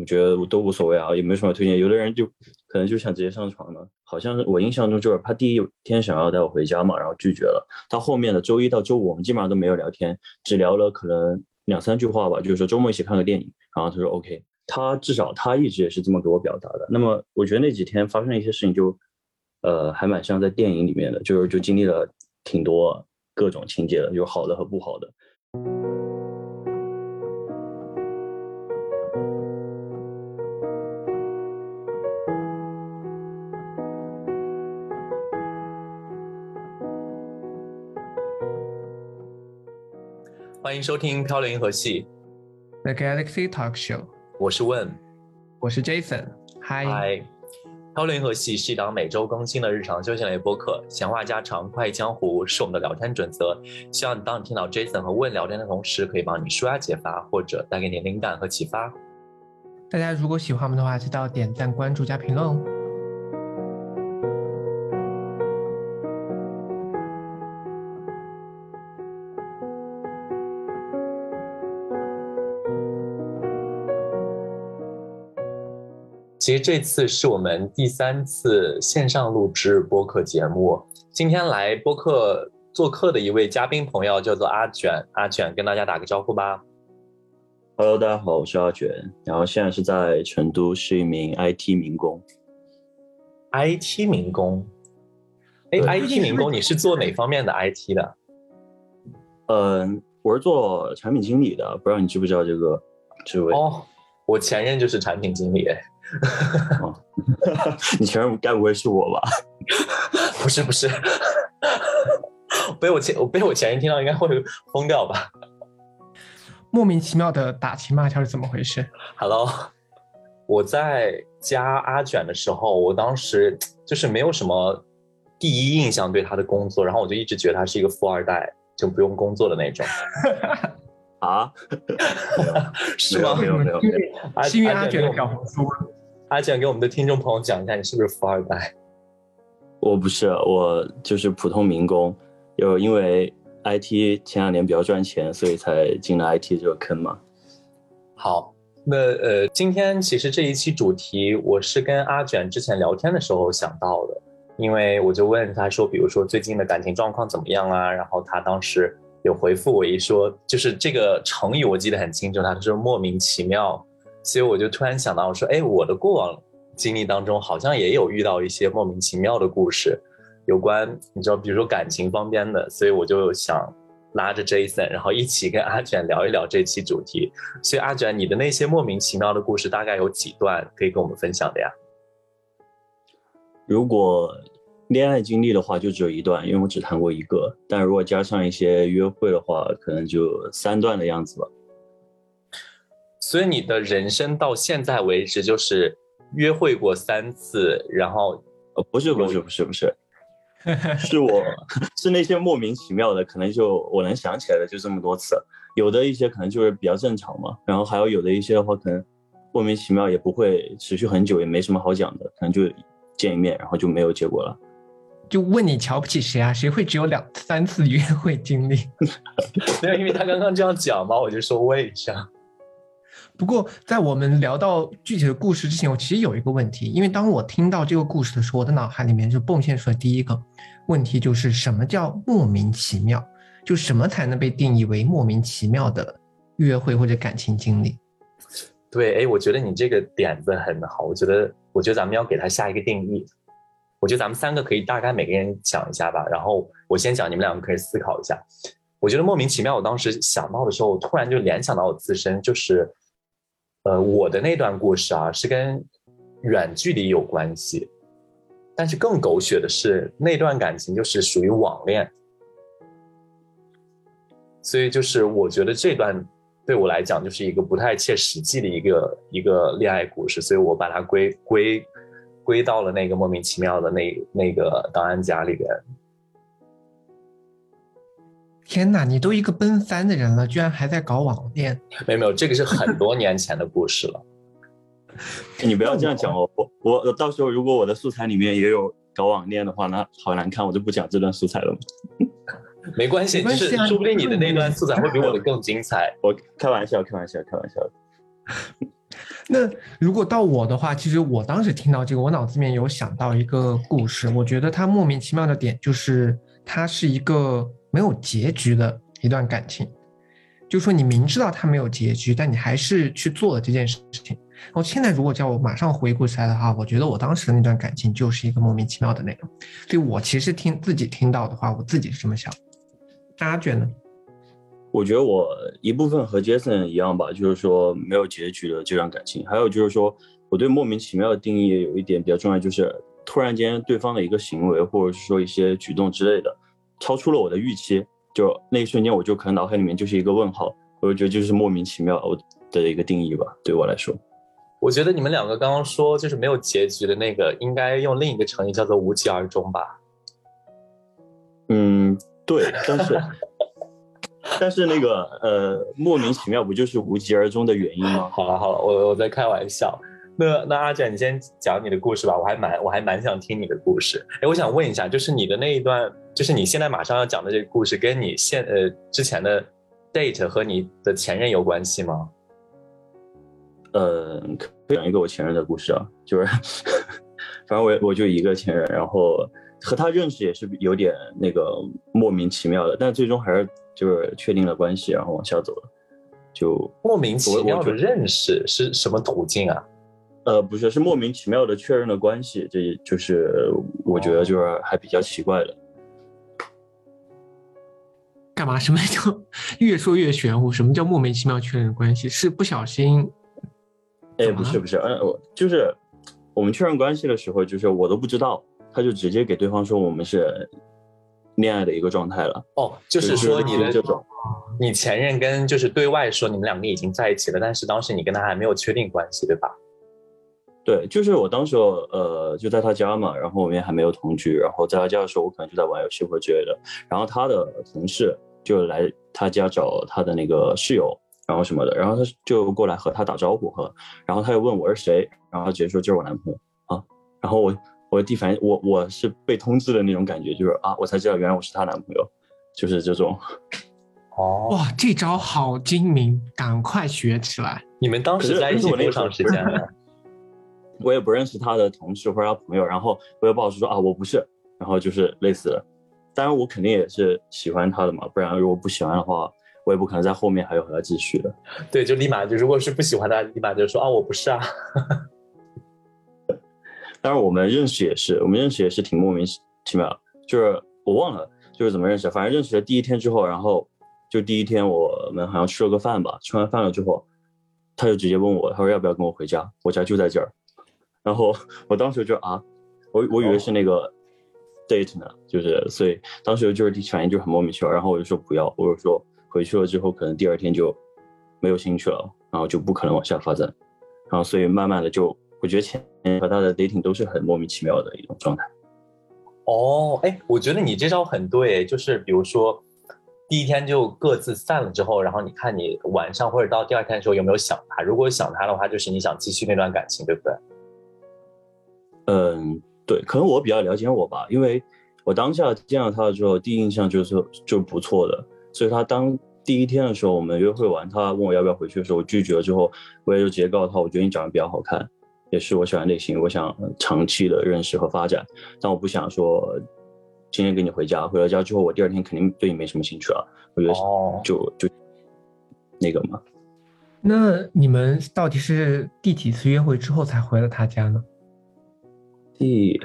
我觉得我都无所谓啊，也没什么推荐。有的人就可能就想直接上床了，好像我印象中就是他第一天想要带我回家嘛，然后拒绝了。到后面的周一到周五，我们基本上都没有聊天，只聊了可能两三句话吧，就是说周末一起看个电影。然后他说 OK，他至少他一直也是这么给我表达的。那么我觉得那几天发生一些事情就，呃，还蛮像在电影里面的，就是就经历了挺多各种情节的，有好的和不好的。欢迎收听《漂流银河系》The Galaxy Talk Show，我是问，我是 Jason。嗨，《漂流银河系》是一档每周更新的日常休闲类播客，闲话家常、快意江湖是我们的聊天准则。希望你当你听到 Jason 和问聊天的同时，可以帮你舒压解乏，或者带给你灵感和启发。大家如果喜欢我们的话，记得点赞、关注加评论哦。其实这次是我们第三次线上录制播客节目。今天来播客做客的一位嘉宾朋友叫做阿卷，阿卷跟大家打个招呼吧。Hello，大家好，我是阿卷，然后现在是在成都，是一名 IT 民工。IT 民工，哎，IT 民工，你是做哪方面的 IT 的？嗯，我是做产品经理的，不知道你知不知道这个职位？哦，我前任就是产品经理。你前任该不会是我吧？不是不是，被我前我被我前任听到应该会疯掉吧？莫名其妙的打情骂俏是怎么回事？Hello，我在加阿卷的时候，我当时就是没有什么第一印象对他的工作，然后我就一直觉得他是一个富二代，就不用工作的那种。啊？是吗？没有没有没有，幸运阿卷的小红书。阿卷给我们的听众朋友讲一下，你是不是富二代？我不是，我就是普通民工。有因为 IT 前两年比较赚钱，所以才进了 IT 这个坑嘛。好，那呃，今天其实这一期主题，我是跟阿卷之前聊天的时候想到的，因为我就问他说，比如说最近的感情状况怎么样啊？然后他当时有回复我一说，就是这个成语我记得很清楚，他说莫名其妙。所以我就突然想到，我说，哎，我的过往经历当中好像也有遇到一些莫名其妙的故事，有关你知道，比如说感情方面的。所以我就想拉着 Jason，然后一起跟阿卷聊一聊这期主题。所以阿卷，你的那些莫名其妙的故事大概有几段可以跟我们分享的呀？如果恋爱经历的话，就只有一段，因为我只谈过一个。但如果加上一些约会的话，可能就三段的样子吧。所以你的人生到现在为止就是约会过三次，然后呃不是不是不是不是，是我是那些莫名其妙的，可能就我能想起来的就这么多次，有的一些可能就是比较正常嘛，然后还有有的一些的话可能莫名其妙也不会持续很久，也没什么好讲的，可能就见一面然后就没有结果了。就问你瞧不起谁啊？谁会只有两三次约会经历？没有，因为他刚刚这样讲嘛，我就说问一下。不过，在我们聊到具体的故事之前，我其实有一个问题，因为当我听到这个故事的时候，我的脑海里面就蹦现出来第一个问题，就是什么叫莫名其妙？就什么才能被定义为莫名其妙的约会或者感情经历？对，哎，我觉得你这个点子很好，我觉得，我觉得咱们要给他下一个定义。我觉得咱们三个可以大概每个人讲一下吧，然后我先讲，你们两个可以思考一下。我觉得莫名其妙，我当时想到的时候，我突然就联想到我自身，就是。呃，我的那段故事啊，是跟远距离有关系，但是更狗血的是，那段感情就是属于网恋，所以就是我觉得这段对我来讲就是一个不太切实际的一个一个恋爱故事，所以我把它归归归到了那个莫名其妙的那那个档案夹里边。天哪，你都一个奔三的人了，居然还在搞网恋？没有没有，这个是很多年前的故事了。你不要这样讲哦，我我到时候如果我的素材里面也有搞网恋的话，那好难看，我就不讲这段素材了。没关系，就是说不定你的那段素材会比我的更精彩。我开玩笑，开玩笑，开玩笑。那如果到我的话，其实我当时听到这个，我脑子里面有想到一个故事，我觉得它莫名其妙的点就是它是一个没有结局的一段感情，就说你明知道它没有结局，但你还是去做了这件事情。我现在如果叫我马上回顾起来的话，我觉得我当时的那段感情就是一个莫名其妙的那种。所以我其实听自己听到的话，我自己是这么想。大家觉得呢？我觉得我一部分和 Jason 一样吧，就是说没有结局的这段感情。还有就是说，我对莫名其妙的定义有一点比较重要，就是突然间对方的一个行为或者是说一些举动之类的，超出了我的预期，就那一瞬间我就可能脑海里面就是一个问号。我就觉得就是莫名其妙的一个定义吧，对我来说。我觉得你们两个刚刚说就是没有结局的那个，应该用另一个成语叫做无疾而终吧？嗯，对，但是。但是那个呃，莫名其妙不就是无疾而终的原因吗？好了好了，我我在开玩笑。那那阿卷，你先讲你的故事吧，我还蛮我还蛮想听你的故事。哎，我想问一下，就是你的那一段，就是你现在马上要讲的这个故事，跟你现呃之前的 date 和你的前任有关系吗？呃，可以讲一个我前任的故事啊，就是 反正我我就一个前任，然后和他认识也是有点那个莫名其妙的，但最终还是。就是确定了关系，然后往下走了，就莫名其妙的认识是什么途径啊？呃，不是，是莫名其妙的确认了关系，这就是我觉得就是还比较奇怪的。干嘛？什么叫越说越玄乎？什么叫莫名其妙确认关系？是不小心？哎，不是不是，嗯，我就是我们确认关系的时候，就是我都不知道，他就直接给对方说我们是。恋爱的一个状态了哦，就是说你的这种，你前任跟就是对外说你们两个已经在一起了，但是当时你跟他还没有确定关系，对吧？对，就是我当时呃就在他家嘛，然后我们也还没有同居，然后在他家的时候我可能就在玩游戏或者之类的，然后他的同事就来他家找他的那个室友，然后什么的，然后他就过来和他打招呼和，然后他又问我是谁，然后他直接说就是我男朋友啊，然后我。我第反应，我我是被通知的那种感觉，就是啊，我才知道原来我是她男朋友，就是这种。哦，哇，这招好精明，赶快学起来。你们当时在一起多长时间了？我也不认识他的同事或者他朋友，然后我也不好说啊，我不是，然后就是类似的。当然我肯定也是喜欢他的嘛，不然如果不喜欢的话，我也不可能在后面还有和他继续的。对，就立马就如果是不喜欢他，立马就说啊，我不是啊。当然，我们认识也是，我们认识也是挺莫名其妙，就是我忘了就是怎么认识，反正认识了第一天之后，然后就第一天我们好像吃了个饭吧，吃完饭了之后，他就直接问我，他说要不要跟我回家，我家就在这儿，然后我当时就啊，我我以为是那个 date 呢，就是所以当时就是第一反应就很莫名其妙，然后我就说不要，我就说回去了之后可能第二天就没有兴趣了，然后就不可能往下发展，然后所以慢慢的就。我觉得前和他的 dating 都是很莫名其妙的一种状态。哦，哎，我觉得你这招很对，就是比如说第一天就各自散了之后，然后你看你晚上或者到第二天的时候有没有想他？如果想他的话，就是你想继续那段感情，对不对？嗯，对，可能我比较了解我吧，因为我当下见到他的时候，第一印象就是就不错的，所以他当。第一天的时候，我们约会完，他问我要不要回去的时候，我拒绝了之后，我也就直接告诉他，我觉得你长得比较好看。也是我喜欢类型，我想长期的认识和发展，但我不想说今天跟你回家，回了家之后我第二天肯定对你没什么兴趣了。我觉得就就那个嘛。那你们到底是第几次约会之后才回了他家呢？第，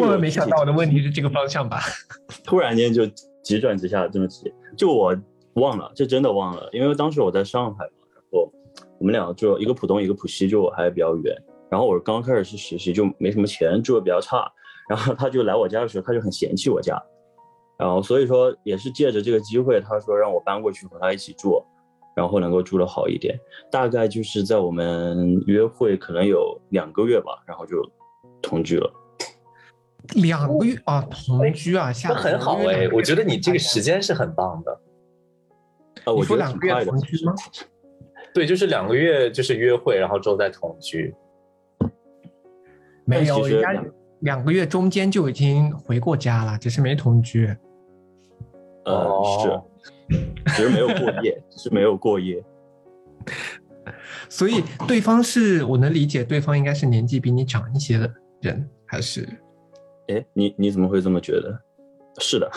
万万没想到我的问题是这个方向吧？突然间就急转直下这么急，就我忘了，这真的忘了，因为当时我在上海嘛，然后。我们俩就一个浦东，一个浦西，就还比较远。然后我刚开始是实习，就没什么钱，住的比较差。然后他就来我家的时候，他就很嫌弃我家。然后所以说也是借着这个机会，他说让我搬过去和他一起住，然后能够住的好一点。大概就是在我们约会可能有两个月吧，然后就同居了。两个月啊，同居啊，那很好哎，我觉得你这个时间是很棒的。呃，我说两个月同居吗？对，就是两个月，就是约会，然后之后再同居。没有，人家两个月中间就已经回过家了，只是没同居。呃，是，只是没有过夜，是没有过夜。所以对方是我能理解，对方应该是年纪比你长一些的人，还是？哎，你你怎么会这么觉得？是的。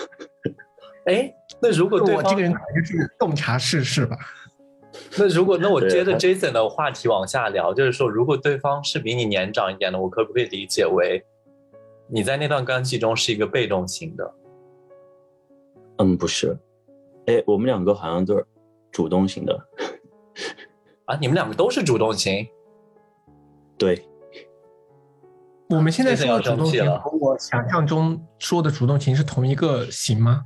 哎，那如果对我这个人可能就是洞察世事吧。那如果那我接着 Jason 的话题往下聊，就是说，如果对方是比你年长一点的，我可不可以理解为你在那段关系中是一个被动型的？嗯，不是。哎，我们两个好像都是主动型的。啊，你们两个都是主动型？对。我们现在说的主动型和我想象中说的主动型是同一个型吗？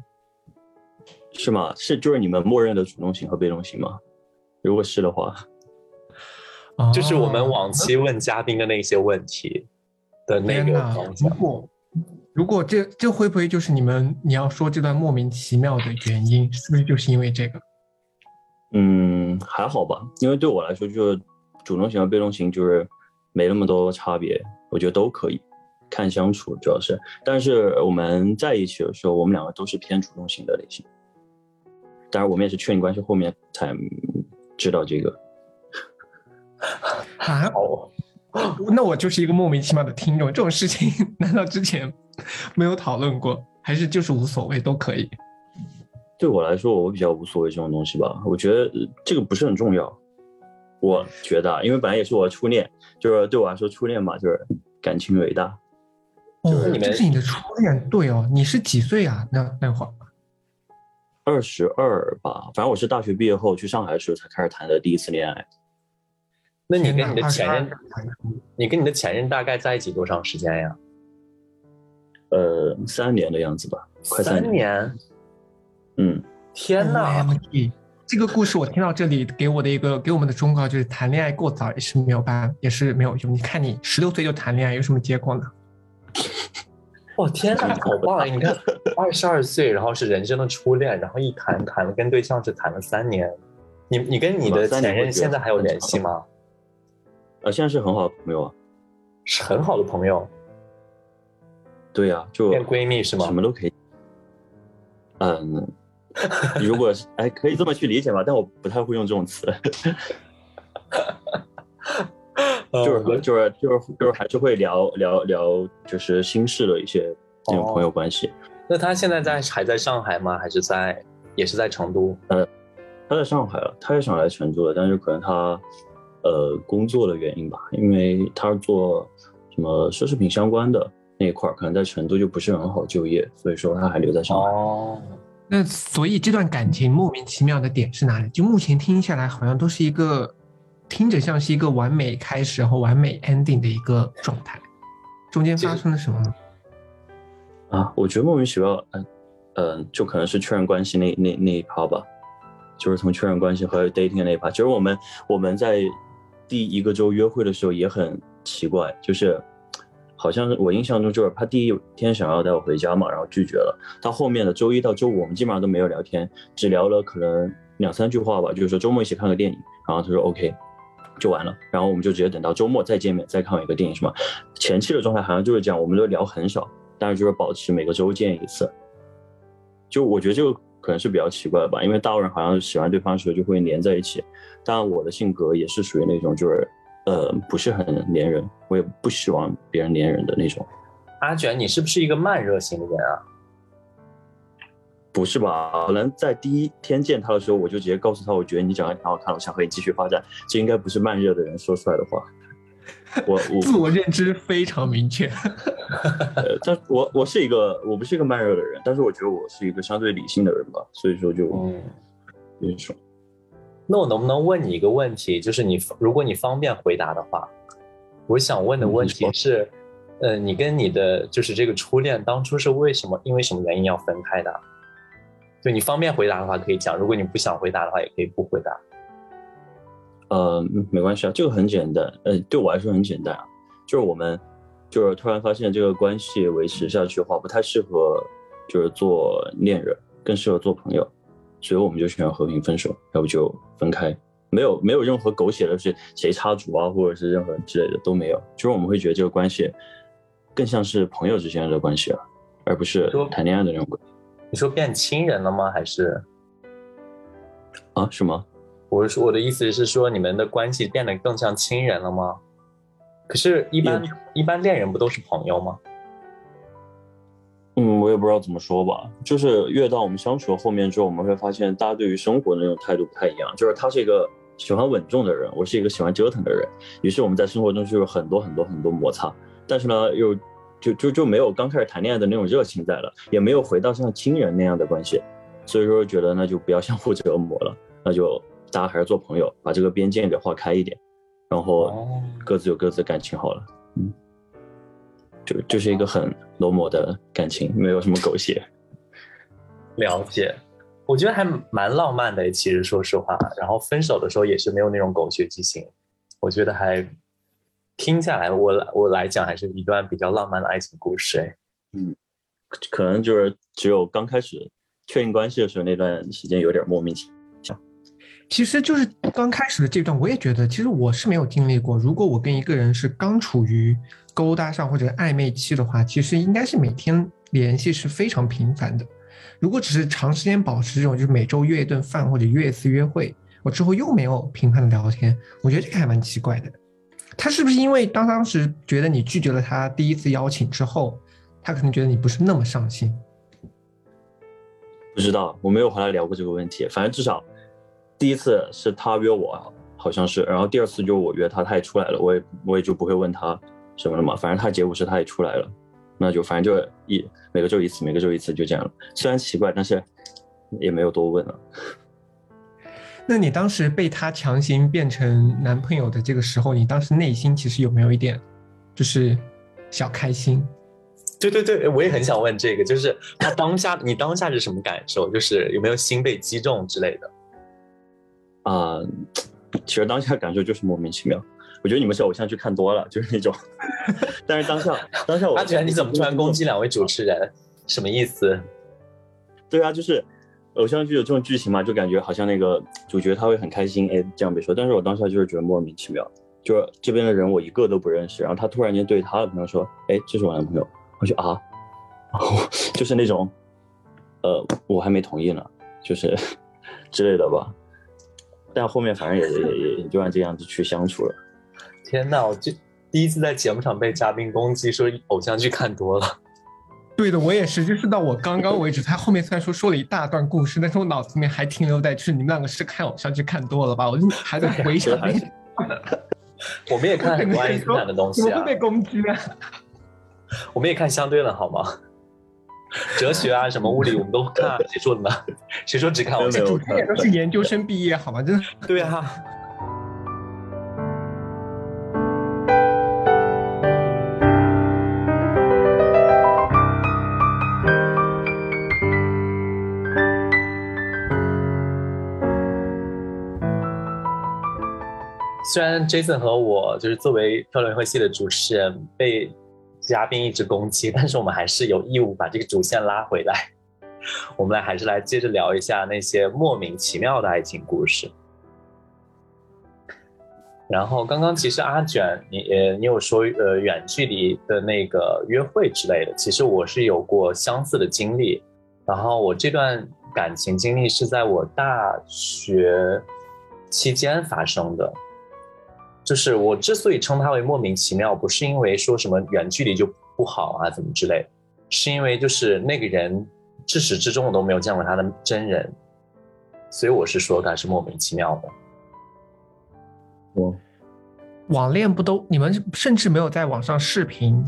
是吗？是就是你们默认的主动型和被动型吗？如果是的话，就是我们往期问嘉宾的那些问题的那个方向。如果如果这这会不会就是你们你要说这段莫名其妙的原因，是不是就是因为这个？嗯，还好吧，因为对我来说，就是主动型和被动型就是没那么多差别，我觉得都可以看相处，主要是。但是我们在一起的时候，我们两个都是偏主动型的类型。当然，我们也是确定关系后面才知道这个。啊，那我就是一个莫名其妙的听众。这种事情 难道之前没有讨论过，还是就是无所谓都可以？对我来说，我比较无所谓这种东西吧。我觉得这个不是很重要。我觉得，因为本来也是我的初恋，就是对我来说，初恋嘛，就是感情伟大。哦，这是你的初恋？对哦，你是几岁啊？那那会儿？二十二吧，反正我是大学毕业后去上海的时候才开始谈的第一次恋爱。那你跟你的前任，你跟你的前任大概在一起多长时间呀？呃，三年的样子吧，快三年。嗯，天哪！这个故事我听到这里，给我的一个给我们的忠告就是：谈恋爱过早也是没有办，也是没有用。你看你十六岁就谈恋爱，有什么结果呢？哇天哪，好棒！你看，二十二岁，然后是人生的初恋，然后一谈谈了，跟对象是谈了三年。你你跟你的前任现在还有联系吗？呃，现在是很好的朋友啊，是很好的朋友。对呀，就变闺蜜是吗？什么都可以。嗯，如果是哎，可以这么去理解吧，但我不太会用这种词。就是就是就是就是还是会聊聊聊，就是心事的一些那种朋友关系。那他现在在还在上海吗？还是在也是在成都？呃，他在上海了，他也想来成都了，但是可能他呃工作的原因吧，因为他是做什么奢侈品相关的那一块，可能在成都就不是很好就业，所以说他还留在上海。哦，那所以这段感情莫名其妙的点是哪里？就目前听下来，好像都是一个。听着像是一个完美开始和完美 ending 的一个状态，中间发生了什么呢？啊，我觉得莫名其妙，嗯嗯，就可能是确认关系那那那一趴吧，就是从确认关系和 dating 那一趴。其实我们我们在第一个周约会的时候也很奇怪，就是好像我印象中就是他第一天想要带我回家嘛，然后拒绝了。到后面的周一到周五，我们基本上都没有聊天，只聊了可能两三句话吧，就是说周末一起看个电影，然后他说 OK。就完了，然后我们就直接等到周末再见面，再看一个电影，是吗？前期的状态好像就是这样，我们都聊很少，但是就是保持每个周见一次。就我觉得这个可能是比较奇怪的吧，因为大部分人好像喜欢对方的时候就会黏在一起，但我的性格也是属于那种就是呃不是很黏人，我也不希望别人黏人的那种。阿卷，你是不是一个慢热型的人啊？不是吧？可能在第一天见他的时候，我就直接告诉他，我觉得你长得挺好看，我想和你继续发展。这应该不是慢热的人说出来的话。我我自我认知非常明确。呃，但我我是一个，我不是一个慢热的人，但是我觉得我是一个相对理性的人吧，所以说就嗯，那种。那我能不能问你一个问题？就是你如果你方便回答的话，我想问的问题是，呃，你跟你的就是这个初恋当初是为什么，因为什么原因要分开的？就你方便回答的话可以讲，如果你不想回答的话也可以不回答。呃，没关系啊，这个很简单，呃，对我来说很简单啊，就是我们就是突然发现这个关系维持下去的话不太适合，就是做恋人，更适合做朋友，所以我们就选择和平分手，要不就分开，没有没有任何狗血的是谁插足啊，或者是任何之类的都没有，就是我们会觉得这个关系更像是朋友之间的关系了，而不是谈恋爱的那种关系。你说变亲人了吗？还是啊？什么？我是说我的意思是说，你们的关系变得更像亲人了吗？可是，一般一般恋人不都是朋友吗？嗯，我也不知道怎么说吧。就是越到我们相处后面之后，我们会发现大家对于生活的那种态度不太一样。就是他是一个喜欢稳重的人，我是一个喜欢折腾的人。于是我们在生活中就有很多很多很多摩擦，但是呢，又就就就没有刚开始谈恋爱的那种热情在了，也没有回到像亲人那样的关系。所以说，觉得那就不要相互 折磨了，那就大家还是做朋友，把这个边界给划开一点，然后各自有各自的感情好了。嗯。就就是一个很浓抹的感情，没有什么狗血。了解，我觉得还蛮浪漫的。其实说实话，然后分手的时候也是没有那种狗血剧情，我觉得还听下来，我我来讲还是一段比较浪漫的爱情故事。哎，嗯，可能就是只有刚开始确定关系的时候那段时间有点莫名其妙。其实就是刚开始的这段，我也觉得，其实我是没有经历过。如果我跟一个人是刚处于勾搭上或者暧昧期的话，其实应该是每天联系是非常频繁的。如果只是长时间保持这种，就是每周约一顿饭或者约一次约会，我之后又没有频繁的聊天，我觉得这个还蛮奇怪的。他是不是因为当当时觉得你拒绝了他第一次邀请之后，他可能觉得你不是那么上心？不知道，我没有和他聊过这个问题。反正至少。第一次是他约我，好像是，然后第二次就我约他，他也出来了，我也我也就不会问他什么了嘛，反正他结果是他也出来了，那就反正就一每个周一次，每个周一次就这样了。虽然奇怪，但是也没有多问了。那你当时被他强行变成男朋友的这个时候，你当时内心其实有没有一点就是小开心？对对对，我也很想问这个，就是他当下你当下是什么感受？就是有没有心被击中之类的？啊，其实当下感受就是莫名其妙。我觉得你们是偶像剧看多了，就是那种。但是当下，当下我……阿全，你怎么突然攻击两位主持人？什么意思？对啊，就是偶像剧有这种剧情嘛，就感觉好像那个主角他会很开心，哎，这样被说。但是我当下就是觉得莫名其妙，就是这边的人我一个都不认识，然后他突然间对他的朋友说：“哎，这是我男朋友。”我就啊，就是那种，呃，我还没同意呢，就是 之类的吧。但后面反正也也也也就按这样子去相处了。天呐，我就第一次在节目上被嘉宾攻击说偶像剧看多了。对的，我也是，就是到我刚刚为止，他后面虽然说说了一大段故事，但是我脑子里面还停留在就是你们两个是看偶像剧看多了吧？我就还在回想。我们也看很多爱因斯坦的东西啊。被攻击啊？我们也看相对论好吗？哲学啊，什么物理我们都看，谁说的呢？谁说只看我们？主持人都是研究生毕业，好吗？真的。对啊。虽然 Jason 和我就是作为漂流会系的主持人被。嘉宾一直攻击，但是我们还是有义务把这个主线拉回来。我们来还是来接着聊一下那些莫名其妙的爱情故事。然后刚刚其实阿卷，你你有说呃远距离的那个约会之类的，其实我是有过相似的经历。然后我这段感情经历是在我大学期间发生的。就是我之所以称它为莫名其妙，不是因为说什么远距离就不好啊，怎么之类，是因为就是那个人至始至终我都没有见过他的真人，所以我是说他是莫名其妙的。我网恋不都你们甚至没有在网上视频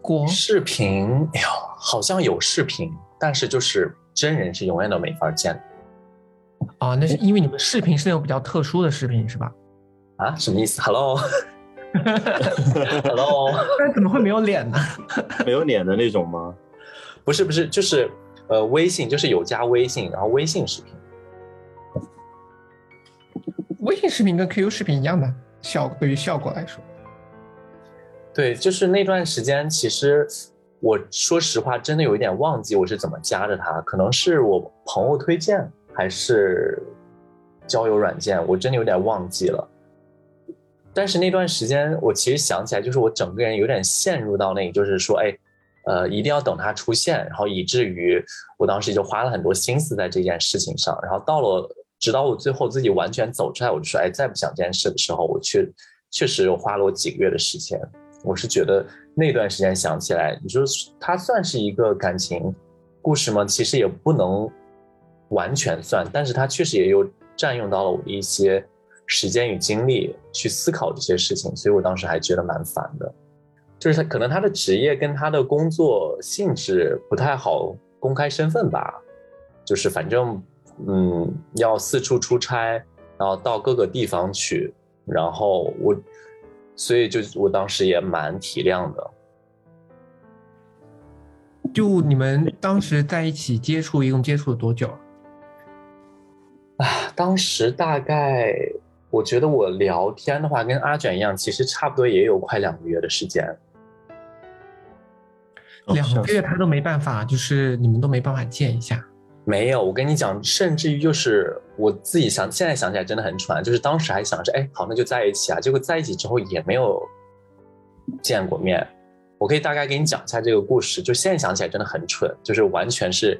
过？视频，哎呦，好像有视频，但是就是真人是永远都没法见。啊，那是因为你们视频是那种比较特殊的视频，是吧？啊，什么意思？Hello，Hello，那怎么会没有脸呢？没有脸的那种吗？不是，不是，就是呃，微信就是有加微信，然后微信视频。微信视频跟 QQ 视频一样的效，对于效果来说。对，就是那段时间，其实我说实话，真的有一点忘记我是怎么加的他，可能是我朋友推荐，还是交友软件，我真的有点忘记了。但是那段时间，我其实想起来，就是我整个人有点陷入到那个，就是说，哎，呃，一定要等他出现，然后以至于我当时就花了很多心思在这件事情上。然后到了直到我最后自己完全走出来，我就说，哎，再不想这件事的时候，我确确实花了我几个月的时间。我是觉得那段时间想起来，你说它算是一个感情故事吗？其实也不能完全算，但是它确实也有占用到了我的一些时间与精力去思考这些事情，所以我当时还觉得蛮烦的。就是他可能他的职业跟他的工作性质不太好公开身份吧，就是反正。嗯，要四处出差，然后到各个地方去，然后我，所以就我当时也蛮体谅的。就你们当时在一起接触，一共接触了多久？啊，当时大概，我觉得我聊天的话，跟阿卷一样，其实差不多也有快两个月的时间。两个月他都没办法，就是你们都没办法见一下。没有，我跟你讲，甚至于就是我自己想，现在想起来真的很蠢，就是当时还想着，哎，好，那就在一起啊。结果在一起之后也没有见过面。我可以大概给你讲一下这个故事，就现在想起来真的很蠢，就是完全是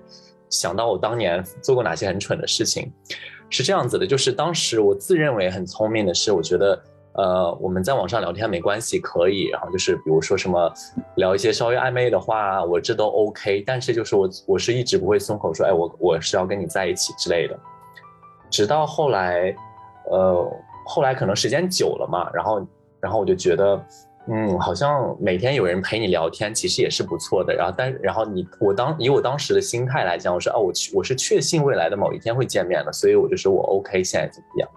想到我当年做过哪些很蠢的事情。是这样子的，就是当时我自认为很聪明的是，我觉得。呃，我们在网上聊天没关系，可以。然后就是比如说什么聊一些稍微暧昧的话，我这都 OK。但是就是我我是一直不会松口说，哎，我我是要跟你在一起之类的。直到后来，呃，后来可能时间久了嘛，然后然后我就觉得，嗯，好像每天有人陪你聊天，其实也是不错的。然后但然后你我当以我当时的心态来讲，我说哦，我我是确信未来的某一天会见面的，所以我就说我 OK，现在怎么样？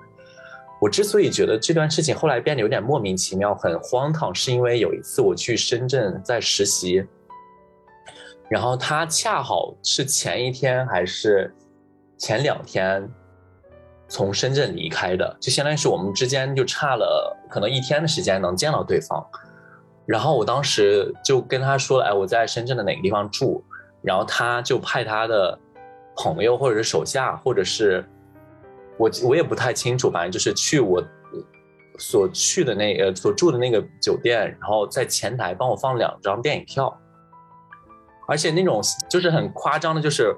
我之所以觉得这段事情后来变得有点莫名其妙、很荒唐，是因为有一次我去深圳在实习，然后他恰好是前一天还是前两天从深圳离开的，就相当于是我们之间就差了可能一天的时间能见到对方。然后我当时就跟他说了：“哎，我在深圳的哪个地方住？”然后他就派他的朋友或者是手下，或者是。我我也不太清楚，反正就是去我所去的那呃所住的那个酒店，然后在前台帮我放两张电影票，而且那种就是很夸张的，就是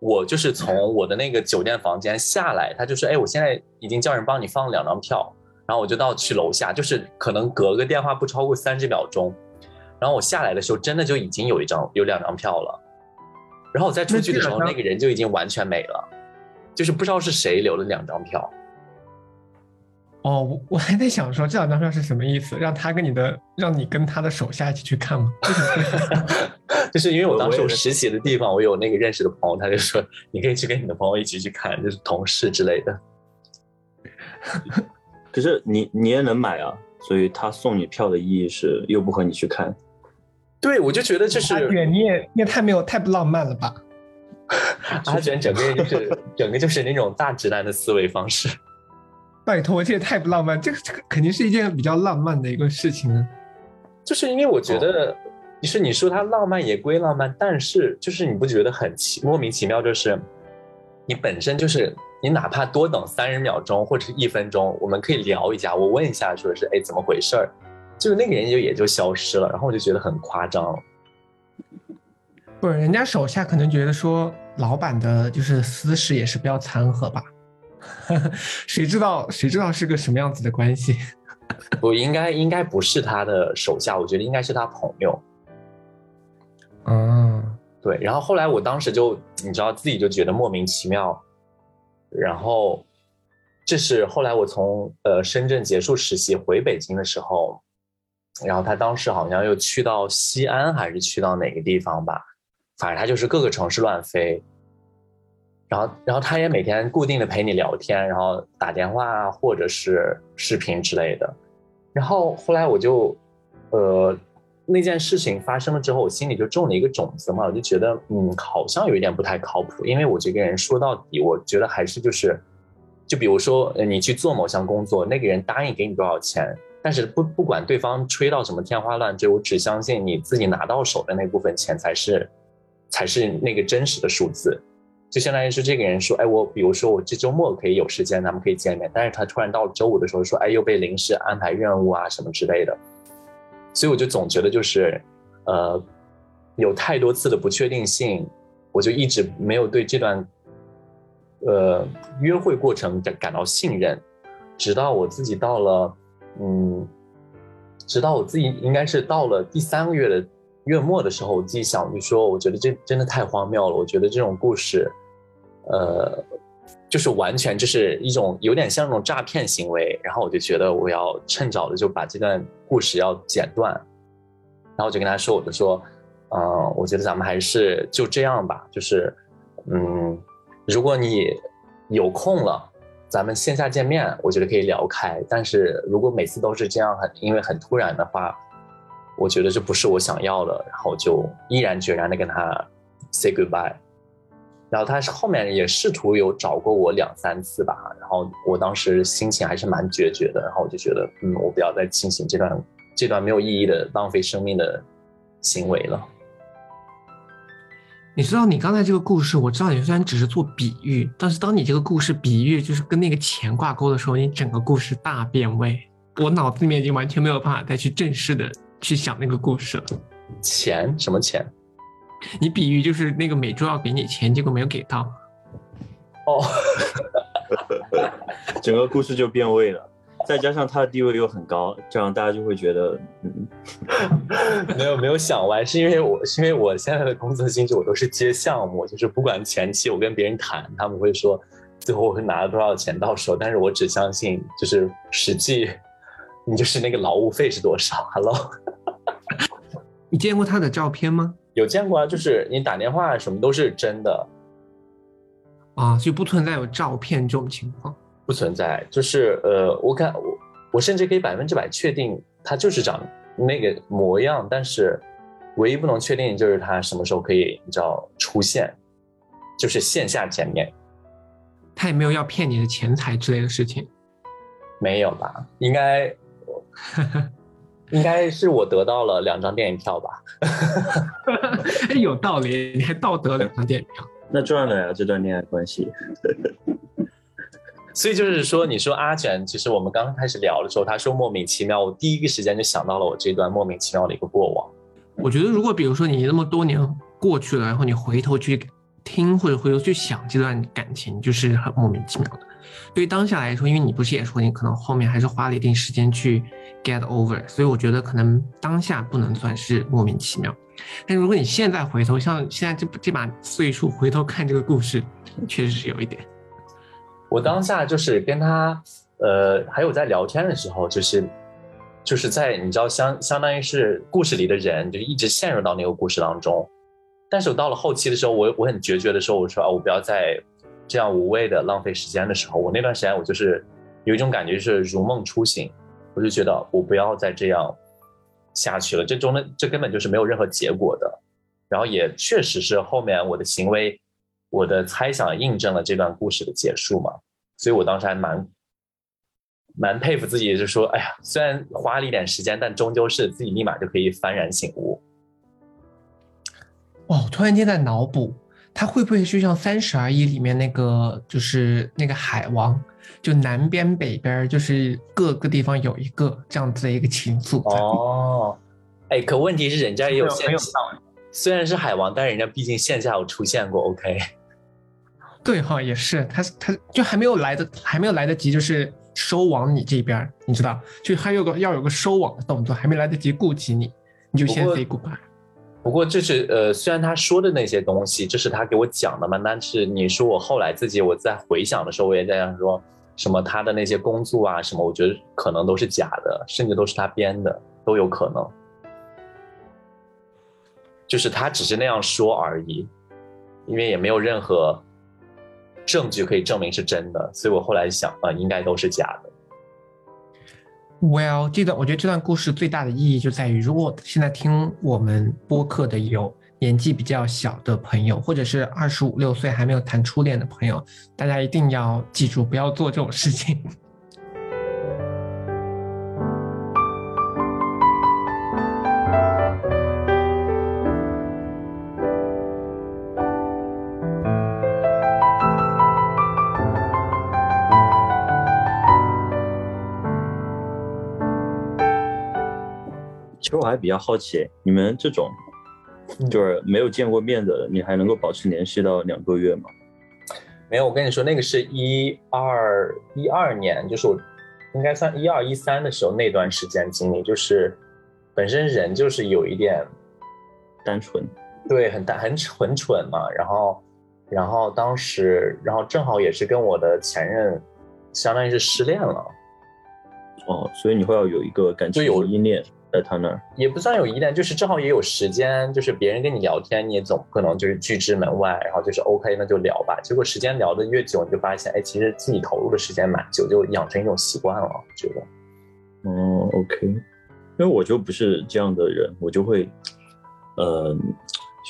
我就是从我的那个酒店房间下来，他就说，哎，我现在已经叫人帮你放两张票，然后我就到去楼下，就是可能隔个电话不超过三十秒钟，然后我下来的时候真的就已经有一张有两张票了，然后我再出去的时候，那个人就已经完全没了。就是不知道是谁留了两张票，哦，我我还在想说这两张票是什么意思？让他跟你的，让你跟他的手下一起去看吗？就是因为我当时我实习的地方，我有那个认识的朋友，他就说你可以去跟你的朋友一起去看，就是同事之类的。可是你你也能买啊，所以他送你票的意义是又不和你去看。对，我就觉得就是阿卷你也你也太没有太不浪漫了吧。阿卷整个人就是整个就是那种大直男的思维方式。拜托，这也太不浪漫。这个这个肯定是一件比较浪漫的一个事情啊。就是因为我觉得，就是你说他浪漫也归浪漫，但是就是你不觉得很奇莫名其妙？就是你本身就是你哪怕多等三十秒钟或者是一分钟，我们可以聊一下，我问一下，说是哎怎么回事儿，就是那个人就也就消失了，然后我就觉得很夸张。不是，人家手下可能觉得说，老板的就是私事也是比较掺和吧？谁知道谁知道是个什么样子的关系？我应该应该不是他的手下，我觉得应该是他朋友。嗯，对。然后后来我当时就你知道自己就觉得莫名其妙。然后这是后来我从呃深圳结束实习回北京的时候，然后他当时好像又去到西安还是去到哪个地方吧？反正他就是各个城市乱飞，然后，然后他也每天固定的陪你聊天，然后打电话或者是视频之类的。然后后来我就，呃，那件事情发生了之后，我心里就种了一个种子嘛，我就觉得，嗯，好像有一点不太靠谱。因为我这个人说到底，我觉得还是就是，就比如说你去做某项工作，那个人答应给你多少钱，但是不不管对方吹到什么天花乱坠，我只相信你自己拿到手的那部分钱才是。才是那个真实的数字，就相当于是这个人说，哎，我比如说我这周末可以有时间，咱们可以见面，但是他突然到了周五的时候说，哎，又被临时安排任务啊什么之类的，所以我就总觉得就是，呃，有太多次的不确定性，我就一直没有对这段呃约会过程感感到信任，直到我自己到了，嗯，直到我自己应该是到了第三个月的月末的时候，我自己想就说，我觉得这真的太荒谬了。我觉得这种故事，呃，就是完全就是一种有点像那种诈骗行为。然后我就觉得我要趁早的就把这段故事要剪断。然后我就跟他说，我就说，嗯，我觉得咱们还是就这样吧，就是，嗯，如果你有空了，咱们线下见面，我觉得可以聊开。但是如果每次都是这样很因为很突然的话，我觉得这不是我想要的。然后就毅然决然的跟他 say goodbye。然后他是后面也试图有找过我两三次吧。然后我当时心情还是蛮决绝的。然后我就觉得，嗯，我不要再进行这段。这段没有意义的浪费生命的行为了。你知道，你刚才这个故事，我知道你虽然只是做比喻，但是当你这个故事比喻就是跟那个钱挂钩的时候，你整个故事大变味。我脑子里面已经完全没有办法再去正式的去想那个故事了。钱？什么钱？你比喻就是那个每周要给你钱，结果没有给到。哦，整个故事就变味了。再加上他的地位又很高，这样大家就会觉得，嗯，没有没有想歪，是因为我是因为我现在的工作性质，我都是接项目，就是不管前期我跟别人谈，他们会说最后我会拿了多少钱到手，但是我只相信就是实际，你就是那个劳务费是多少？Hello，你见过他的照片吗？有见过啊，就是你打电话什么都是真的，啊，就不存在有照片这种情况。不存在，就是呃，我看我我甚至可以百分之百确定他就是长那个模样，但是唯一不能确定就是他什么时候可以你知道出现，就是线下见面。他也没有要骗你的钱财之类的事情，没有吧？应该 应该是我得到了两张电影票吧？哎有道理，你还倒得两张电影票，那赚了呀！这段恋爱关系。所以就是说，你说阿卷，其实我们刚刚开始聊的时候，他说莫名其妙，我第一个时间就想到了我这段莫名其妙的一个过往。我觉得，如果比如说你那么多年过去了，然后你回头去听或者回头去想这段感情，就是很莫名其妙的。对于当下来说，因为你不是也说你可能后面还是花了一定时间去 get over，所以我觉得可能当下不能算是莫名其妙。但如果你现在回头，像现在这这把岁数回头看这个故事，确实是有一点。我当下就是跟他，呃，还有在聊天的时候，就是，就是在你知道相相当于是故事里的人，就一直陷入到那个故事当中。但是我到了后期的时候，我我很决绝的时候，我说啊，我不要再这样无谓的浪费时间的时候，我那段时间我就是有一种感觉，就是如梦初醒，我就觉得我不要再这样下去了，这中的这根本就是没有任何结果的。然后也确实是后面我的行为。我的猜想印证了这段故事的结束嘛，所以我当时还蛮蛮佩服自己，就说：“哎呀，虽然花了一点时间，但终究是自己立马就可以幡然醒悟。”哦，突然间在脑补，他会不会就像《三十而已》里面那个，就是那个海王，就南边北边，就是各个地方有一个这样子的一个情愫？哦，哎，可问题是人家也有线下，虽然是海王，但人家毕竟线下有出现过。OK。对哈，也是，他他就还没有来的，还没有来得及，就是收往你这边，你知道，就还有个要有个收网的动作，还没来得及顾及你，你就先 say goodbye。不过这是呃，虽然他说的那些东西，这是他给我讲的嘛，但是你说我后来自己我在回想的时候，我也在想说什么他的那些工作啊什么，我觉得可能都是假的，甚至都是他编的，都有可能，就是他只是那样说而已，因为也没有任何。证据可以证明是真的，所以我后来想啊，应该都是假的。Well，这段我觉得这段故事最大的意义就在于，如果现在听我们播客的有年纪比较小的朋友，或者是二十五六岁还没有谈初恋的朋友，大家一定要记住，不要做这种事情。其实我还比较好奇，你们这种就是没有见过面的，你还能够保持联系到两个月吗？没有，我跟你说，那个是一二一二年，就是我应该算一二一三的时候那段时间经历，就是本身人就是有一点单纯，对，很单很很蠢嘛，然后然后当时，然后正好也是跟我的前任，相当于是失恋了，哦，所以你会要有一个感情就有依恋在他那儿。也不算有依恋，就是正好也有时间，就是别人跟你聊天，你也总不可能就是拒之门外，然后就是 OK，那就聊吧。结果时间聊得越久，你就发现，哎，其实自己投入的时间蛮久，就养成一种习惯了，觉得。哦，OK，因为我就不是这样的人，我就会，呃，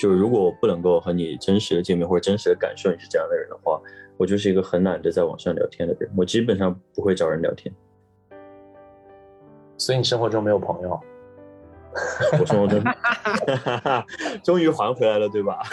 就如果我不能够和你真实的见面或者真实的感受你是这样的人的话，我就是一个很懒得在网上聊天的人，我基本上不会找人聊天。所以你生活中没有朋友？我生活中 终于还回来了，对吧？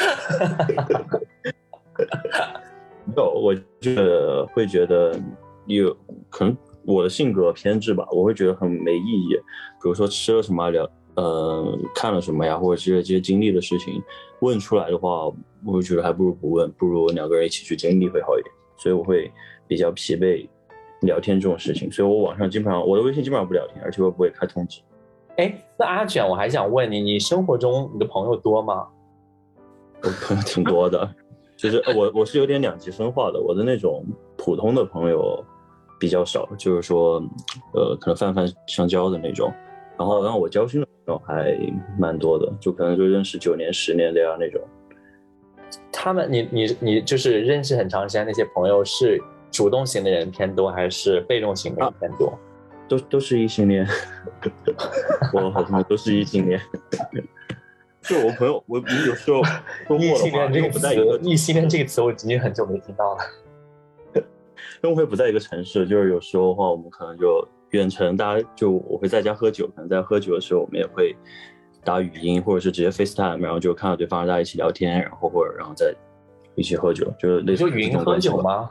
没有，我觉得会觉得有可能我的性格偏执吧，我会觉得很没意义。比如说吃了什么啊聊，呃，看了什么呀，或者是这些经历的事情，问出来的话，我会觉得还不如不问，不如两个人一起去经历会好一点。所以我会比较疲惫聊天这种事情，所以我网上基本上我的微信基本上不聊天，而且我不会开通知。哎，那阿卷，我还想问你，你生活中你的朋友多吗？我朋友挺多的，就是呃我我是有点两极分化的，我的那种普通的朋友比较少，就是说，呃，可能泛泛相交的那种，然后让我交心的朋友还蛮多的，就可能就认识九年、十年的呀那种。他们，你你你就是认识很长时间那些朋友，是主动型的人偏多，还是被动型的人偏多？都都是异性恋，我好像都是异性恋。就我朋友，我我有时候周异末的话，性恋这个因为我不在一个词，异性恋这个词我已经很久没听到了。因为不在一个城市，就是有时候的话，我们可能就远程，大家就我会在家喝酒，可能在喝酒的时候，我们也会打语音，或者是直接 FaceTime，然后就看到对方，大家一起聊天，然后或者然后再一起喝酒，就是类似于你就语音喝？酒吗？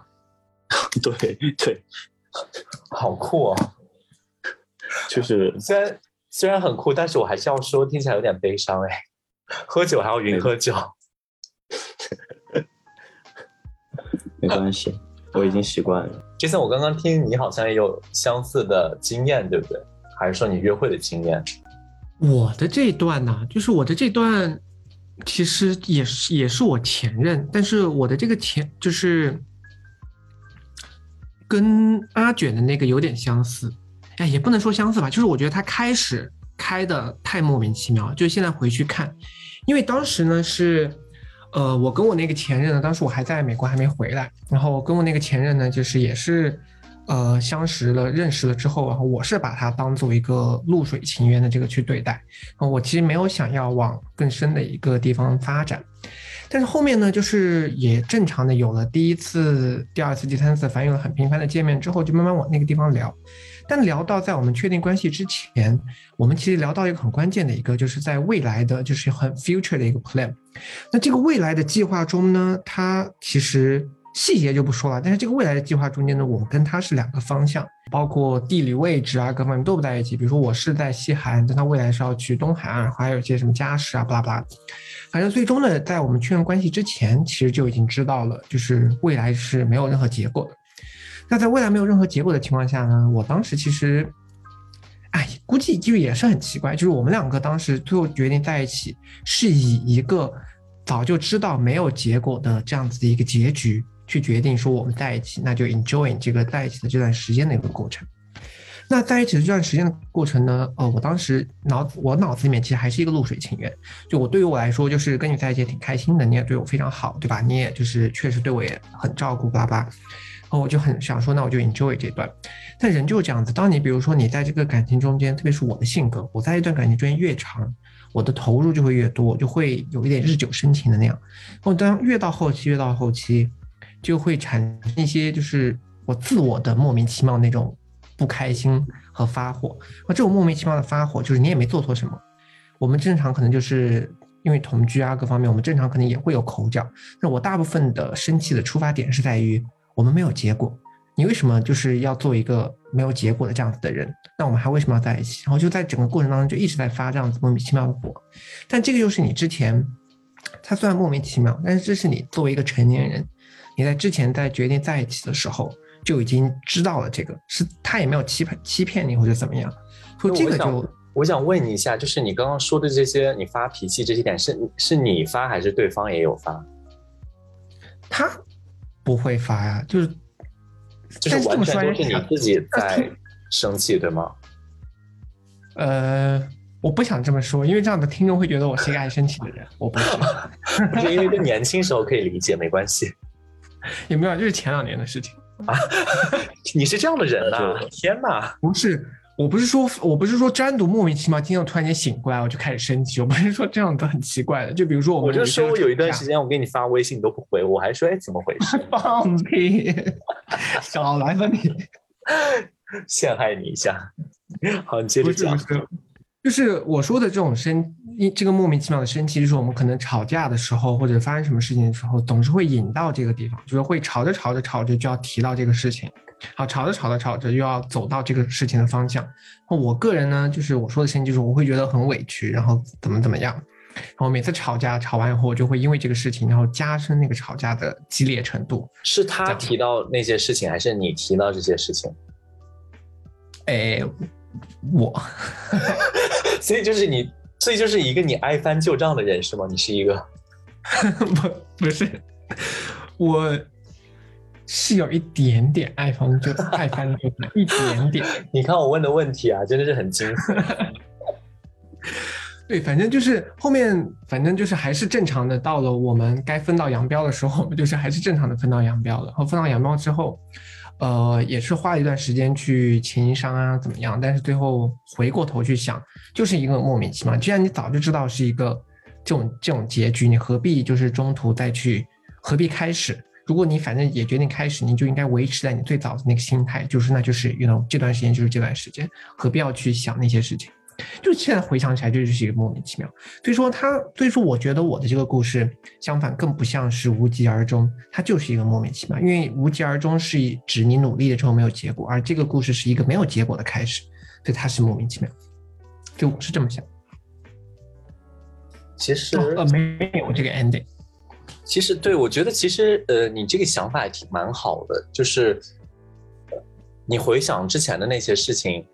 对对，好酷哦！就是虽然虽然很酷，但是我还是要说，听起来有点悲伤哎。喝酒还要云喝酒，没关系，我已经习惯了。就像我刚刚听你好像也有相似的经验，对不对？还是说你约会的经验？我的这一段呢，就是我的这段，其实也是也是我前任，但是我的这个前就是跟阿卷的那个有点相似，哎，也不能说相似吧，就是我觉得他开始开的太莫名其妙，就现在回去看，因为当时呢是，呃，我跟我那个前任呢，当时我还在美国还没回来，然后我跟我那个前任呢，就是也是。呃，相识了、认识了之后，然后我是把它当做一个露水情缘的这个去对待，然后我其实没有想要往更深的一个地方发展，但是后面呢，就是也正常的有了第一次、第二次、第三次，反正有了很频繁的见面之后，就慢慢往那个地方聊。但聊到在我们确定关系之前，我们其实聊到一个很关键的一个，就是在未来的就是很 future 的一个 plan。那这个未来的计划中呢，它其实。细节就不说了，但是这个未来的计划中间呢，我跟他是两个方向，包括地理位置啊，各方面都不在一起。比如说我是在西海岸，但他未来是要去东海岸，还有一些什么家事啊，巴拉巴拉。反正最终呢，在我们确认关系之前，其实就已经知道了，就是未来是没有任何结果的。那在未来没有任何结果的情况下呢，我当时其实，哎，估计就也是很奇怪，就是我们两个当时最后决定在一起，是以一个早就知道没有结果的这样子的一个结局。去决定说我们在一起，那就 enjoy 这个在一起的这段时间的一个过程。那在一起的这段时间的过程呢？呃，我当时脑我脑子里面其实还是一个露水情缘。就我对于我来说，就是跟你在一起挺开心的，你也对我非常好，对吧？你也就是确实对我也很照顾，巴拉巴拉。然后我就很想说，那我就 enjoy 这段。但人就是这样子，当你比如说你在这个感情中间，特别是我的性格，我在一段感情中间越长，我的投入就会越多，就会有一点日久生情的那样。我当越到后期，越到后期。就会产生一些，就是我自我的莫名其妙那种不开心和发火。那这种莫名其妙的发火，就是你也没做错什么。我们正常可能就是因为同居啊，各方面，我们正常可能也会有口角。那我大部分的生气的出发点是在于我们没有结果。你为什么就是要做一个没有结果的这样子的人？那我们还为什么要在一起？然后就在整个过程当中就一直在发这样子莫名其妙的火。但这个又是你之前，他虽然莫名其妙，但是这是你作为一个成年人。你在之前在决定在一起的时候就已经知道了这个，是他也没有欺骗欺骗你或者怎么样，所以这个就我想问你一下，就是你刚刚说的这些，你发脾气这些点是是你发还是对方也有发？他不会发呀，就是就是完全都是你自己在生气，对吗？呃。我不想这么说，因为这样的听众会觉得我是一个爱生气的人。我不是，不是因为年轻时候可以理解，没关系。有没有？就是前两年的事情啊。你是这样的人呐？天哪！不是，我不是说，我不是说单独莫名其妙今天我突然间醒过来我就开始生气。我不是说这样的很奇怪的。就比如说，我就说我有一段时间我给你发微信你都不回，我还说哎怎么回事？放屁！少来吧你！陷害你一下。好，你接着讲。就是我说的这种生，这个莫名其妙的生气，就是我们可能吵架的时候，或者发生什么事情的时候，总是会引到这个地方，就是会吵着吵着吵着就要提到这个事情，好，吵着吵着吵着又要走到这个事情的方向。我个人呢，就是我说的生气，就是我会觉得很委屈，然后怎么怎么样，然后每次吵架吵完以后，我就会因为这个事情，然后加深那个吵架的激烈程度。是他提到那些事情，还是你提到这些事情？哎。我，所以就是你，所以就是一个你爱翻旧账的人是吗？你是一个，不不是，我是有一点点爱翻旧爱翻旧账，一点点。你看我问的问题啊，真的是很精彩。对，反正就是后面，反正就是还是正常的。到了我们该分道扬镳的时候，我们就是还是正常的分道扬镳了。然后分道扬镳之后。呃，也是花一段时间去情商啊，怎么样？但是最后回过头去想，就是一个莫名其妙。既然你早就知道是一个这种这种结局，你何必就是中途再去，何必开始？如果你反正也决定开始，你就应该维持在你最早的那个心态，就是那就是，you know，这段时间就是这段时间，何必要去想那些事情？就现在回想起来，这就是一个莫名其妙。所以说他，所以说我觉得我的这个故事相反更不像是无疾而终，它就是一个莫名其妙。因为无疾而终是指你努力了之后没有结果，而这个故事是一个没有结果的开始，所以它是莫名其妙。就我是这么想。其实呃没有这个 ending。其实对我觉得其实呃你这个想法也挺蛮好的，就是你回想之前的那些事情。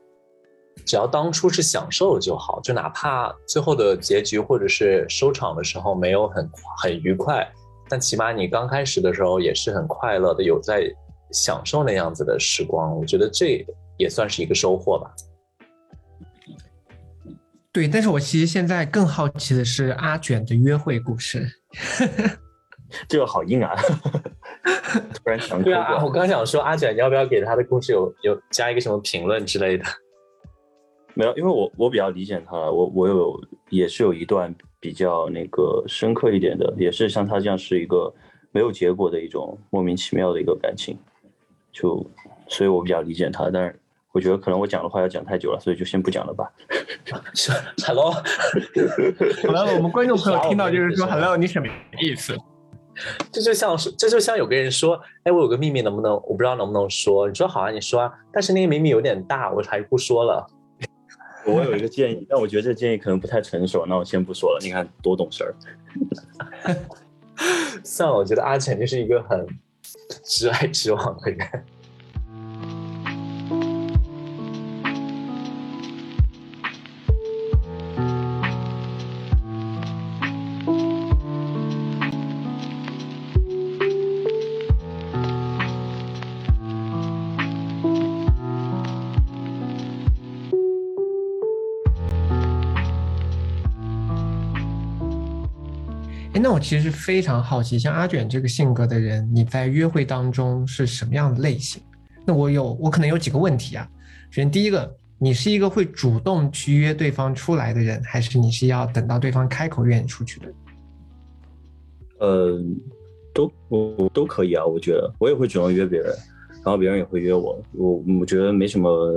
只要当初是享受就好，就哪怕最后的结局或者是收场的时候没有很很愉快，但起码你刚开始的时候也是很快乐的，有在享受那样子的时光。我觉得这也算是一个收获吧。对，但是我其实现在更好奇的是阿卷的约会故事，这个好硬啊！突然想，对啊，我刚想说阿卷，你要不要给他的故事有有加一个什么评论之类的？没有，因为我我比较理解他，我我有也是有一段比较那个深刻一点的，也是像他这样是一个没有结果的一种莫名其妙的一个感情，就所以我比较理解他，但是我觉得可能我讲的话要讲太久了，所以就先不讲了吧。Hello，好了，我们观众朋友听到就是说 Hello，你什么意思？这就像是这就像有个人说，哎，我有个秘密能不能我不知道能不能说？你说好啊，你说啊，但是那个秘密有点大，我还是不说了。我有一个建议，但我觉得这个建议可能不太成熟，那我先不说了。你看多懂事儿。算了，我觉得阿浅就是一个很直来直往的人。其实非常好奇，像阿卷这个性格的人，你在约会当中是什么样的类型？那我有，我可能有几个问题啊。首先，第一个，你是一个会主动去约对方出来的人，还是你是要等到对方开口愿意出去的？呃，都我都可以啊。我觉得我也会主动约别人，然后别人也会约我。我我觉得没什么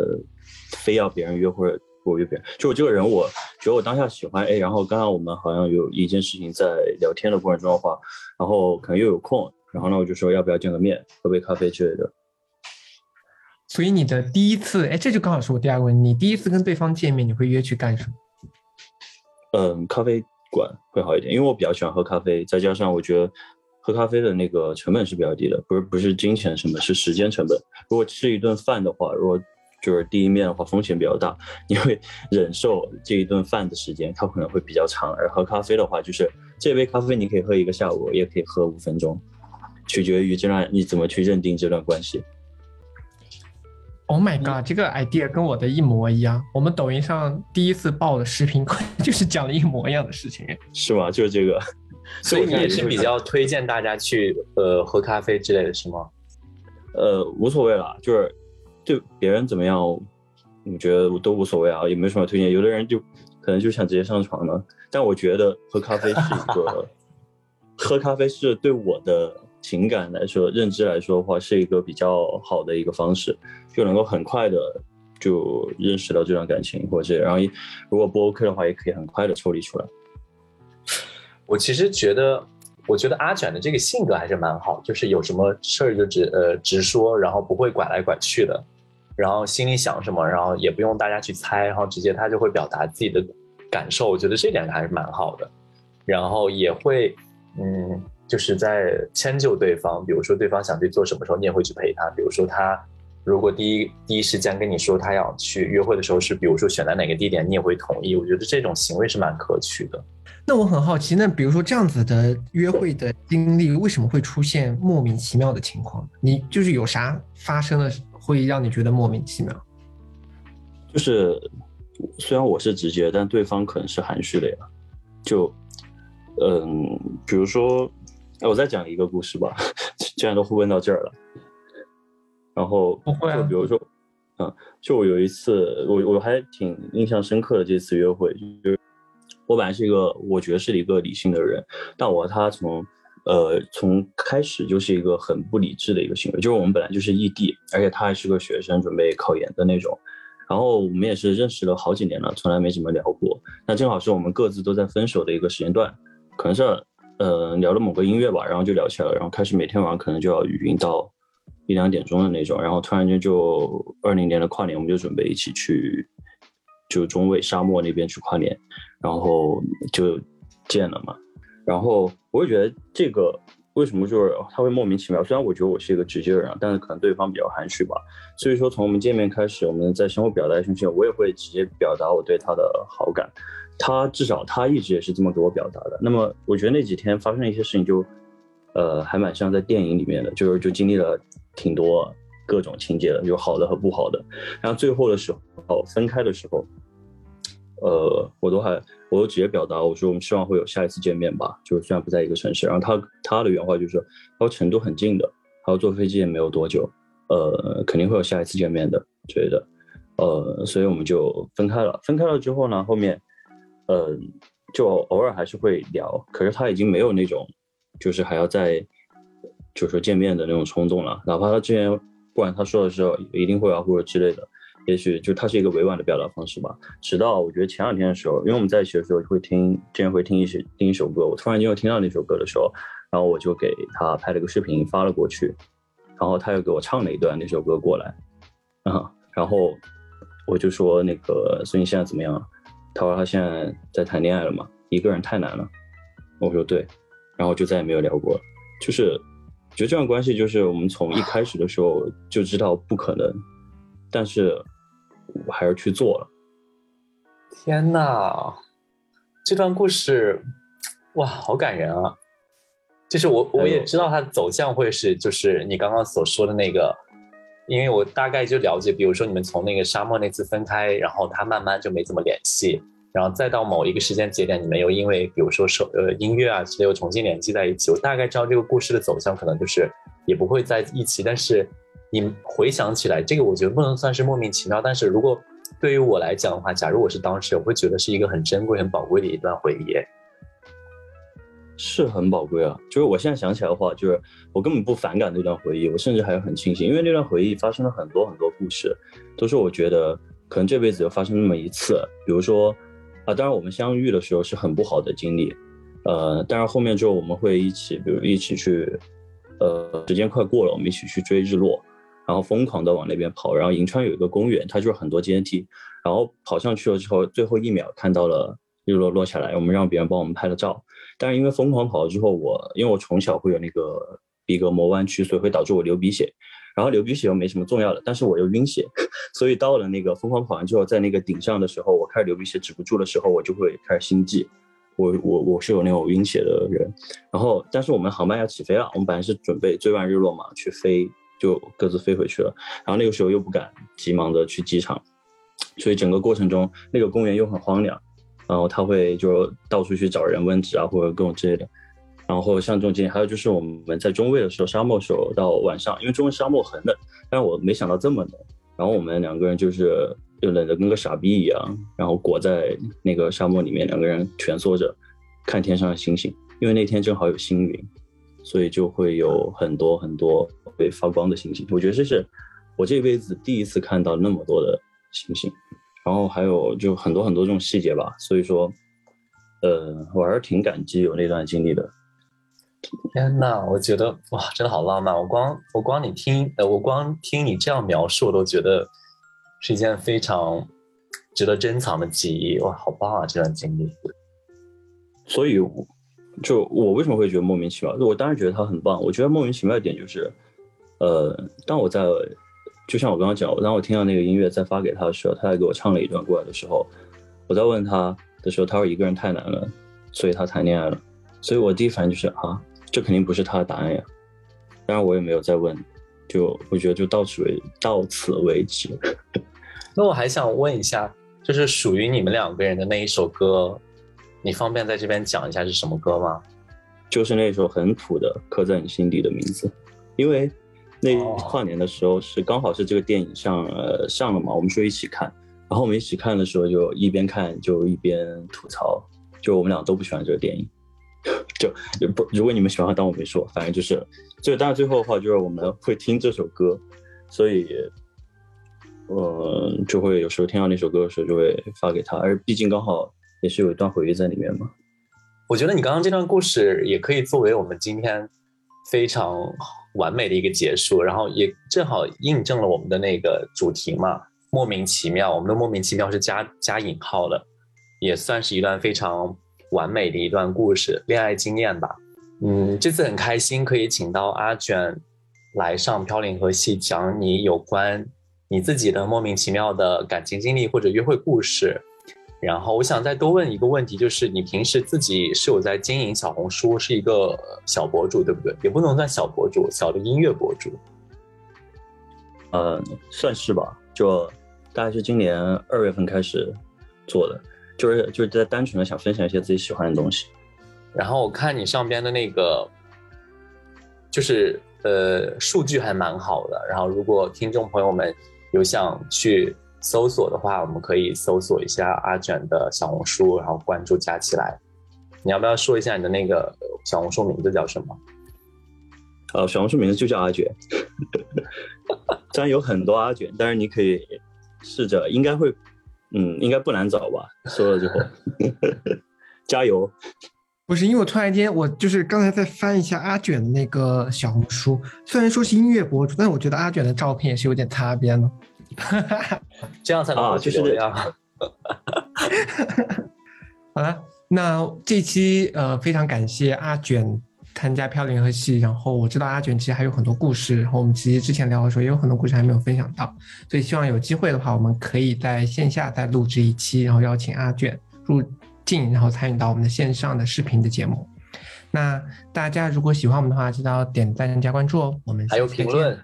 非要别人约或者。我约别人，就我这个人，我觉得我当下喜欢 A，然后刚刚我们好像有一件事情在聊天的过程中的话，然后可能又有空，然后呢我就说要不要见个面，喝杯咖啡之类的。所以你的第一次，哎，这就刚好是我第二个问题，你第一次跟对方见面，你会约去干什么？嗯，咖啡馆会好一点，因为我比较喜欢喝咖啡，再加上我觉得喝咖啡的那个成本是比较低的，不是不是金钱成本，是时间成本。如果吃一顿饭的话，如果就是第一面的话，风险比较大，你会忍受这一顿饭的时间，它可能会比较长。而喝咖啡的话，就是这杯咖啡你可以喝一个下午，也可以喝五分钟，取决于这段你怎么去认定这段关系。Oh my god，这个 idea 跟我的一模一样。我们抖音上第一次爆的视频，就是讲了一模一样的事情。是吗？就是这个。所以你也是比较 推荐大家去呃喝咖啡之类的是吗？呃，无所谓了，就是对别人怎么样，我觉得我都无所谓啊，也没什么推荐。有的人就可能就想直接上床呢，但我觉得喝咖啡是一个，喝咖啡是对我的情感来说、认知来说的话，是一个比较好的一个方式，就能够很快的就认识到这段感情，或者然后如果不 OK 的话，也可以很快的抽离出来。我其实觉得，我觉得阿卷的这个性格还是蛮好，就是有什么事儿就直呃直说，然后不会拐来拐去的，然后心里想什么，然后也不用大家去猜，然后直接他就会表达自己的感受。我觉得这点还是蛮好的，然后也会嗯，就是在迁就对方，比如说对方想去做什么时候，你也会去陪他。比如说他如果第一第一时间跟你说他要去约会的时候是，比如说选在哪个地点，你也会同意。我觉得这种行为是蛮可取的。那我很好奇，那比如说这样子的约会的经历，为什么会出现莫名其妙的情况？你就是有啥发生了，会让你觉得莫名其妙？就是虽然我是直接，但对方可能是含蓄的呀。就嗯，比如说，我再讲一个故事吧，既然都会问到这儿了，然后就比如说，嗯，就我有一次，我我还挺印象深刻的这次约会，就是。我本来是一个我觉得是一个理性的人，但我和他从呃从开始就是一个很不理智的一个行为，就是我们本来就是异地，而且他还是个学生，准备考研的那种，然后我们也是认识了好几年了，从来没怎么聊过。那正好是我们各自都在分手的一个时间段，可能是呃聊了某个音乐吧，然后就聊起来了，然后开始每天晚上可能就要语音到一两点钟的那种，然后突然间就二零年的跨年，我们就准备一起去。就中卫沙漠那边去跨年，然后就见了嘛。然后我也觉得这个为什么就是他会莫名其妙？虽然我觉得我是一个直接的人，但是可能对方比较含蓄吧。所以说从我们见面开始，我们在相互表达信息，我也会直接表达我对他的好感。他至少他一直也是这么给我表达的。那么我觉得那几天发生一些事情，就呃还蛮像在电影里面的，就是就经历了挺多各种情节的，有好的和不好的。然后最后的时候分开的时候。呃，我都还，我都直接表达，我说我们希望会有下一次见面吧，就是虽然不在一个城市。然后他他的原话就是，他说成都很近的，他说坐飞机也没有多久，呃，肯定会有下一次见面的，之类的，呃，所以我们就分开了。分开了之后呢，后面，呃，就偶尔还是会聊，可是他已经没有那种，就是还要再，就是说见面的那种冲动了。哪怕他之前不管他说的时候一定会啊或者之类的。也许就它是一个委婉的表达方式吧。直到我觉得前两天的时候，因为我们在一起的时候会听，之前会听一些听一首歌，我突然间又听到那首歌的时候，然后我就给他拍了个视频发了过去，然后他又给我唱了一段那首歌过来，啊，然后我就说那个，所以你现在怎么样？他说他现在在谈恋爱了嘛，一个人太难了。我说对，然后就再也没有聊过。就是觉得这段关系就是我们从一开始的时候就知道不可能，但是。我还是去做了。天哪，这段故事，哇，好感人啊！就是我我也知道它的走向会是，就是你刚刚所说的那个，因为我大概就了解，比如说你们从那个沙漠那次分开，然后他慢慢就没怎么联系，然后再到某一个时间节点，你们又因为比如说手呃音乐啊之类又重新联系在一起。我大概知道这个故事的走向可能就是也不会在一起，但是。你回想起来，这个我觉得不能算是莫名其妙，但是如果对于我来讲的话，假如我是当事人，我会觉得是一个很珍贵、很宝贵的一段回忆，是很宝贵啊。就是我现在想起来的话，就是我根本不反感那段回忆，我甚至还很庆幸，因为那段回忆发生了很多很多故事，都是我觉得可能这辈子就发生那么一次。比如说啊，当然我们相遇的时候是很不好的经历，呃，但是后面之后我们会一起，比如一起去，呃，时间快过了，我们一起去追日落。然后疯狂的往那边跑，然后银川有一个公园，它就是很多阶梯，然后跑上去了之后，最后一秒看到了日落落下来，我们让别人帮我们拍了照。但是因为疯狂跑了之后，我因为我从小会有那个鼻隔膜弯曲，所以会导致我流鼻血。然后流鼻血又没什么重要的，但是我又晕血，所以到了那个疯狂跑完之后，在那个顶上的时候，我开始流鼻血止不住的时候，我就会开始心悸。我我我是有那种晕血的人。然后，但是我们航班要起飞了，我们本来是准备追完日落嘛去飞，就各自飞回去了。然后那个时候又不敢急忙的去机场，所以整个过程中那个公园又很荒凉，然后他会就到处去找人问纸啊或者各种之类的。然后像这种经历，还有就是我们在中卫的时候，沙漠时候到晚上，因为中卫沙漠很冷，但是我没想到这么冷。然后我们两个人就是就冷得跟个傻逼一样，然后裹在那个沙漠里面，两个人蜷缩着看天上的星星。因为那天正好有星云，所以就会有很多很多会发光的星星。我觉得这是我这辈子第一次看到那么多的星星。然后还有就很多很多这种细节吧，所以说，呃，我还是挺感激有那段经历的。天呐，我觉得哇，真的好浪漫！我光我光你听，呃，我光听你这样描述，我都觉得是一件非常值得珍藏的记忆。哇，好棒啊，这段经历！所以，就我为什么会觉得莫名其妙？我当然觉得他很棒。我觉得莫名其妙的点就是，呃，当我在就像我刚刚讲，当我听到那个音乐再发给他的时候，他还给我唱了一段过来的时候，我在问他的时候，他说一个人太难了，所以他谈恋爱了。所以我第一反应就是啊。这肯定不是他的答案呀，当然我也没有再问，就我觉得就到此为到此为止。那我还想问一下，就是属于你们两个人的那一首歌，你方便在这边讲一下是什么歌吗？就是那首很土的《刻在你心底的名字》，因为那跨年的时候是刚好是这个电影上呃上了嘛，我们说一起看，然后我们一起看的时候就一边看就一边吐槽，就我们俩都不喜欢这个电影。就不，如果你们喜欢，当我没说。反正就是，就但是最后的话，就是我们会听这首歌，所以，呃，就会有时候听到那首歌的时候，就会发给他。而毕竟刚好也是有一段回忆在里面嘛。我觉得你刚刚这段故事也可以作为我们今天非常完美的一个结束，然后也正好印证了我们的那个主题嘛，莫名其妙。我们的莫名其妙是加加引号的，也算是一段非常。完美的一段故事，恋爱经验吧。嗯，这次很开心可以请到阿卷来上飘零河系，讲你有关你自己的莫名其妙的感情经历或者约会故事。然后我想再多问一个问题，就是你平时自己是有在经营小红书，是一个小博主，对不对？也不能算小博主，小的音乐博主。呃，算是吧，就大概是今年二月份开始做的。就是就是在单纯的想分享一些自己喜欢的东西，然后我看你上边的那个，就是呃数据还蛮好的。然后如果听众朋友们有想去搜索的话，我们可以搜索一下阿卷的小红书，然后关注加起来。你要不要说一下你的那个小红书名字叫什么？呃，小红书名字就叫阿卷。虽然有很多阿卷，但是你可以试着，应该会。嗯，应该不难找吧？说了之后，加油！不是因为我突然间，我就是刚才在翻一下阿卷的那个小红书，虽然说是音乐博主，但是我觉得阿卷的照片也是有点擦边了。这样才能啊，就是这样。好了，那这期呃，非常感谢阿卷。参加飘零和戏，然后我知道阿卷其实还有很多故事，然后我们其实之前聊的时候也有很多故事还没有分享到，所以希望有机会的话，我们可以在线下再录制一期，然后邀请阿卷入镜，然后参与到我们的线上的视频的节目。那大家如果喜欢我们的话，记得点赞加关注哦。我们还有评论，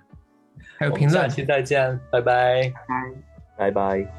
还有评论，下期再见，拜拜，拜拜。